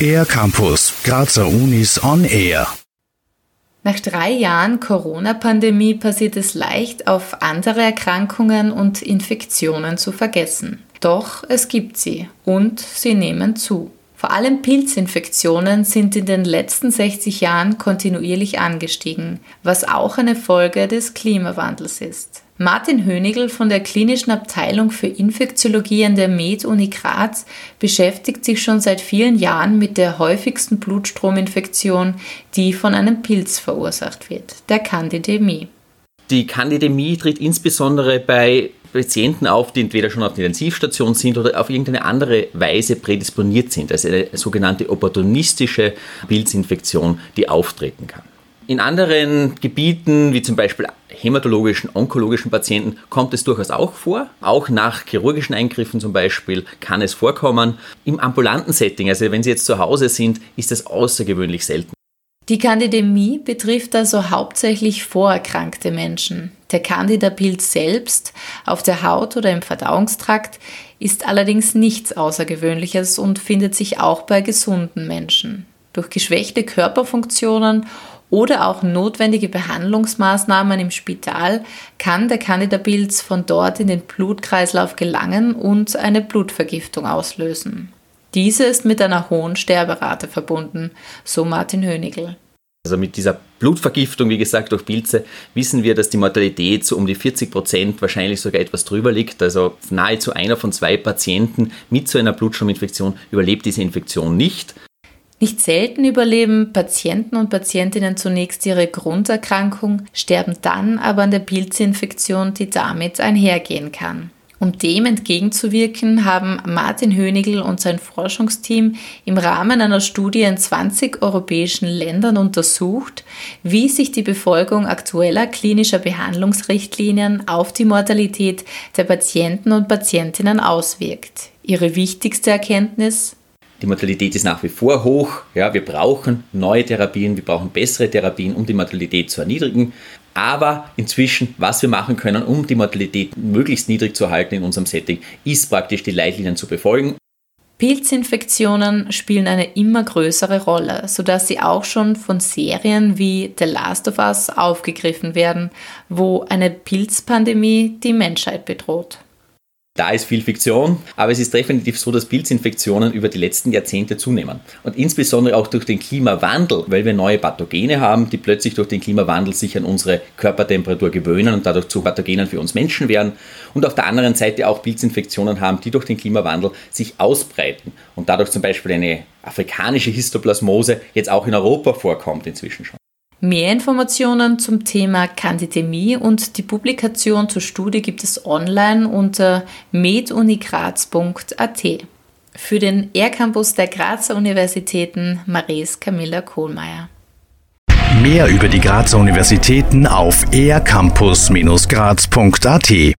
Air Campus, Grazer Unis on Air. Nach drei Jahren Corona-Pandemie passiert es leicht, auf andere Erkrankungen und Infektionen zu vergessen. Doch es gibt sie und sie nehmen zu. Vor allem Pilzinfektionen sind in den letzten 60 Jahren kontinuierlich angestiegen, was auch eine Folge des Klimawandels ist. Martin Hönigl von der klinischen Abteilung für Infektiologie an der Med-Uni Graz beschäftigt sich schon seit vielen Jahren mit der häufigsten Blutstrominfektion, die von einem Pilz verursacht wird, der Candidemie. Die Candidemie tritt insbesondere bei Patienten auf, die entweder schon auf der Intensivstation sind oder auf irgendeine andere Weise prädisponiert sind. Also eine sogenannte opportunistische Pilzinfektion, die auftreten kann. In anderen Gebieten, wie zum Beispiel hämatologischen, onkologischen Patienten, kommt es durchaus auch vor. Auch nach chirurgischen Eingriffen zum Beispiel kann es vorkommen. Im ambulanten Setting, also wenn Sie jetzt zu Hause sind, ist es außergewöhnlich selten. Die Candidemie betrifft also hauptsächlich vorerkrankte Menschen. Der Candida-Pilz selbst auf der Haut oder im Verdauungstrakt ist allerdings nichts Außergewöhnliches und findet sich auch bei gesunden Menschen. Durch geschwächte Körperfunktionen oder auch notwendige Behandlungsmaßnahmen im Spital kann der Candida-Pilz von dort in den Blutkreislauf gelangen und eine Blutvergiftung auslösen. Diese ist mit einer hohen Sterberate verbunden, so Martin Hönigl. Also mit dieser Blutvergiftung, wie gesagt, durch Pilze, wissen wir, dass die Mortalität so um die 40 Prozent, wahrscheinlich sogar etwas drüber liegt. Also nahezu einer von zwei Patienten mit so einer Blutstrominfektion überlebt diese Infektion nicht. Nicht selten überleben Patienten und Patientinnen zunächst ihre Grunderkrankung, sterben dann aber an der Pilzinfektion, die damit einhergehen kann. Um dem entgegenzuwirken, haben Martin Hönigl und sein Forschungsteam im Rahmen einer Studie in 20 europäischen Ländern untersucht, wie sich die Befolgung aktueller klinischer Behandlungsrichtlinien auf die Mortalität der Patienten und Patientinnen auswirkt. Ihre wichtigste Erkenntnis? Die Mortalität ist nach wie vor hoch. Ja, wir brauchen neue Therapien, wir brauchen bessere Therapien, um die Mortalität zu erniedrigen. Aber inzwischen, was wir machen können, um die Mortalität möglichst niedrig zu halten in unserem Setting, ist praktisch die Leitlinien zu befolgen. Pilzinfektionen spielen eine immer größere Rolle, sodass sie auch schon von Serien wie The Last of Us aufgegriffen werden, wo eine Pilzpandemie die Menschheit bedroht. Da ist viel Fiktion, aber es ist definitiv so, dass Pilzinfektionen über die letzten Jahrzehnte zunehmen. Und insbesondere auch durch den Klimawandel, weil wir neue Pathogene haben, die plötzlich durch den Klimawandel sich an unsere Körpertemperatur gewöhnen und dadurch zu Pathogenen für uns Menschen werden. Und auf der anderen Seite auch Pilzinfektionen haben, die durch den Klimawandel sich ausbreiten und dadurch zum Beispiel eine afrikanische Histoplasmose jetzt auch in Europa vorkommt inzwischen schon. Mehr Informationen zum Thema Candidemie und die Publikation zur Studie gibt es online unter medunigraz.at. Für den R-Campus der Grazer Universitäten Maries Camilla Kohlmeier. Mehr über die Grazer Universitäten auf ercampus-graz.at